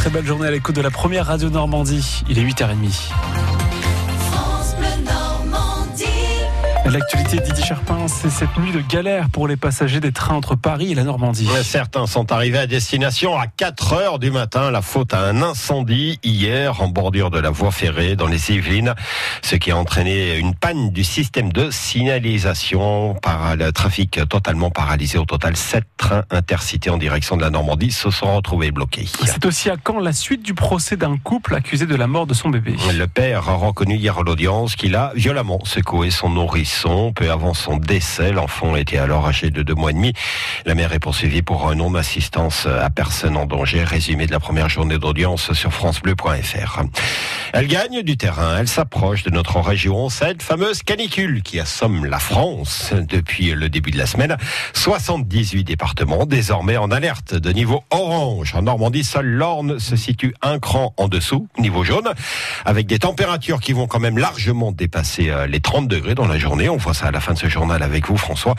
très belle journée à l'écoute de la première radio Normandie. Il est 8h30. L'actualité Didier Charpin, c'est cette nuit de galère pour les passagers des trains entre Paris et la Normandie. Certains sont arrivés à destination à 4 heures du matin. La faute à un incendie hier en bordure de la voie ferrée dans les Yvelines, ce qui a entraîné une panne du système de signalisation par le trafic totalement paralysé. Au total, 7 trains intercités en direction de la Normandie se sont retrouvés bloqués. C'est aussi à quand la suite du procès d'un couple accusé de la mort de son bébé. Le père a reconnu hier à l'audience qu'il a violemment secoué son peu avant son décès. L'enfant était alors âgé de deux mois et demi. La mère est poursuivie pour un non-assistance à personne en danger. Résumé de la première journée d'audience sur francebleu.fr. Elle gagne du terrain. Elle s'approche de notre région. Cette fameuse canicule qui assomme la France depuis le début de la semaine. 78 départements désormais en alerte de niveau orange. En Normandie, seul l'Orne se situe un cran en dessous, niveau jaune, avec des températures qui vont quand même largement dépasser euh, les 30 degrés dans la journée. On voit ça à la fin de ce journal avec vous, François.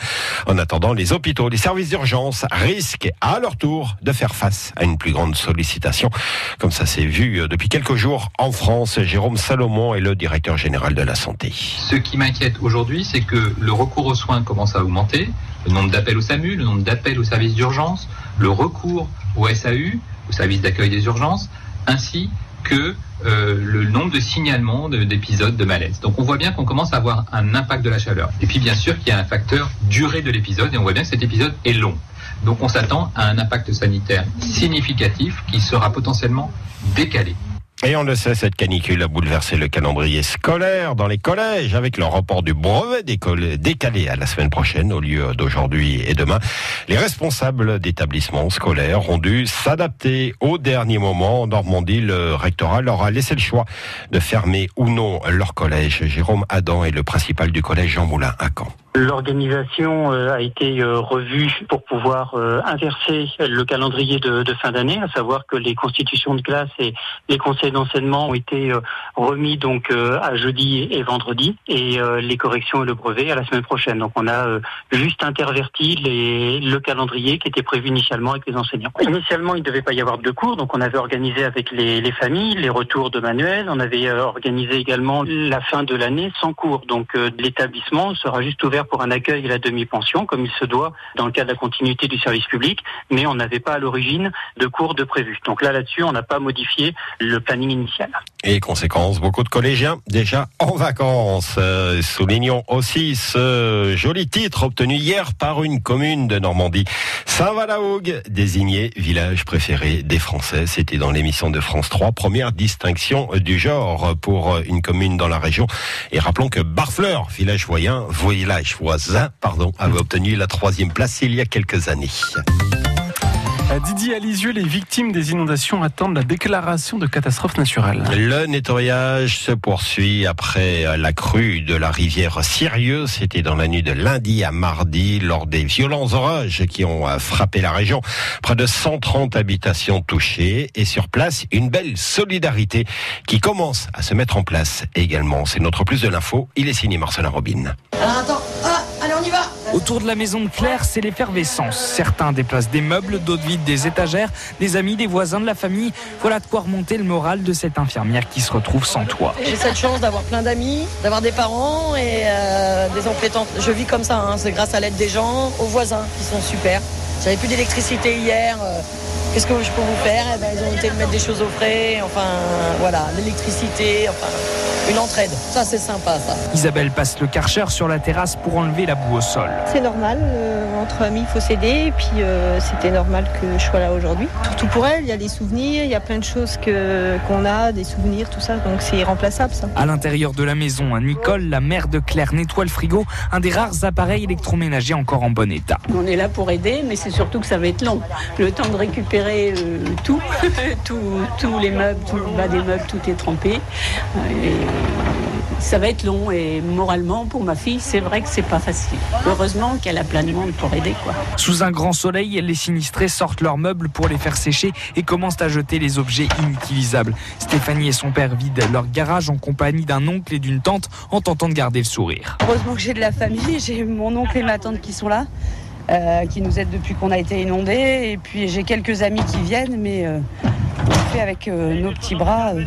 En attendant, les hôpitaux, les services d'urgence risquent à leur tour de faire face à une plus grande sollicitation. Comme ça s'est vu euh, depuis quelques jours en France, Jérôme Salomon est le directeur général de la santé. Ce qui m'inquiète aujourd'hui, c'est que le recours aux soins commence à augmenter, le nombre d'appels au SAMU, le nombre d'appels aux services d'urgence, le recours au SAU, au service d'accueil des urgences, ainsi que euh, le nombre de signalements d'épisodes de, malaise. Donc on voit bien qu'on commence à avoir un impact de la chaleur. Et puis bien sûr qu'il y a un facteur durée de l'épisode et on voit bien que cet épisode est long. Donc on s'attend à un impact sanitaire significatif qui sera potentiellement décalé. Et on le sait, cette canicule a bouleversé le calendrier scolaire dans les collèges avec le report du brevet décalé à la semaine prochaine au lieu d'aujourd'hui et demain. Les responsables d'établissements scolaires ont dû s'adapter au dernier moment. En Normandie, le rectorat leur a laissé le choix de fermer ou non leur collège. Jérôme Adam est le principal du collège Jean Moulin à Caen. L'organisation euh, a été euh, revue pour pouvoir euh, inverser le calendrier de, fin d'année, à savoir que les constitutions de classe et les conseils d'enseignement ont été remis donc à jeudi et vendredi, et les corrections et le brevet à la semaine prochaine. Donc on a juste interverti les, le calendrier qui était prévu initialement avec les enseignants. Initialement, il ne devait pas y avoir de cours, donc on avait organisé avec les, les familles les retours de manuels. On avait organisé également la fin de l'année sans cours. Donc l'établissement sera juste ouvert pour un accueil et la demi-pension, comme il se doit dans le cadre de la continuité du service public, mais on n'avait pas à l'origine de cours de prévu. Donc là, là-dessus, on n'a pas modifié le planning initial. Et conséquence, beaucoup de collégiens déjà en vacances. Euh, soulignons aussi ce joli titre obtenu hier par une commune de Normandie. Saint-Valahougue, désigné village préféré des Français. C'était dans l'émission de France 3, première distinction du genre pour une commune dans la région. Et rappelons que Barfleur, village voisin, village voisin, pardon, avait obtenu la troisième place il y a quelques années. À Didier Alisieux, les victimes des inondations attendent la déclaration de catastrophe naturelle. Le nettoyage se poursuit après la crue de la rivière Sirieux. C'était dans la nuit de lundi à mardi lors des violents orages qui ont frappé la région. Près de 130 habitations touchées et sur place, une belle solidarité qui commence à se mettre en place également. C'est notre plus de l'info. Il est signé Marcelin Robin. Alors attends, ah, allez on y va Autour de la maison de Claire, c'est l'effervescence. Certains déplacent des meubles, d'autres vident des étagères, des amis, des voisins, de la famille. Voilà de quoi remonter le moral de cette infirmière qui se retrouve sans toit. J'ai cette chance d'avoir plein d'amis, d'avoir des parents et euh, des oncles Je vis comme ça, hein. c'est grâce à l'aide des gens, aux voisins qui sont super. J'avais plus d'électricité hier. Euh, qu'est-ce que je peux vous faire? Eh ben, Ils ont été de mettre des choses au frais, enfin voilà, l'électricité, enfin une entraide. Ça, c'est sympa, ça. Isabelle passe le karcher sur la terrasse pour enlever la boue au sol. C'est normal, euh, entre amis, il faut s'aider, et puis euh, c'était normal que je sois là aujourd'hui. Surtout pour elle, il y a des souvenirs, il y a plein de choses que, qu'on a, des souvenirs, tout ça, donc c'est irremplaçable, ça. À l'intérieur de la maison, Nicole, la mère de Claire, nettoie le frigo, un des rares appareils électroménagers encore en bon état. On est là pour aider, mais c'est surtout que ça va être long. Le temps de récupérer euh, tout, tous les meubles, tout le bas des meubles, tout est trempé. Et ça va être long et moralement pour ma fille, c'est vrai que c'est pas facile. Heureusement qu'elle a plein de monde pour aider quoi. Sous un grand soleil, les sinistrés sortent leurs meubles pour les faire sécher et commencent à jeter les objets inutilisables. Stéphanie et son père vident leur garage en compagnie d'un oncle et d'une tante en tentant de garder le sourire. Heureusement que j'ai de la famille, j'ai mon oncle et ma tante qui sont là. Euh, qui nous aident depuis qu'on a été inondés. Et puis j'ai quelques amis qui viennent, mais euh, fait avec euh, nos petits bras, euh,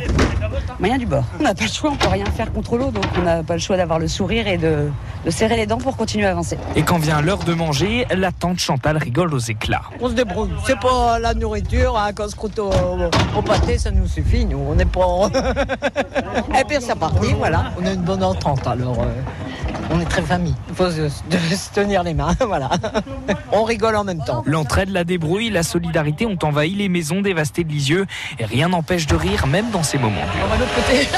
moyen du bord. On n'a pas le choix, on peut rien faire contre l'eau, donc on n'a pas le choix d'avoir le sourire et de, de serrer les dents pour continuer à avancer. Et quand vient l'heure de manger, la tante Chantal rigole aux éclats. On se débrouille. C'est pas la nourriture, hein, quand on se croûte au, au pâté, ça nous suffit. Nous, on n'est pas. Et puis c'est parti, voilà. On a une bonne entente, alors euh, on est très famille. Il faut se, de se tenir les mains, voilà. On rigole en même temps. L'entraide, la débrouille, la solidarité ont envahi les maisons dévastées de Lisieux et rien n'empêche de rire même dans ces moments durs. On va de l'autre côté.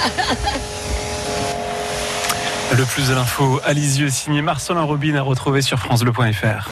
Le plus de l'info à Lisieux, signé Marcelin Robin à retrouver sur FranceBleu.fr.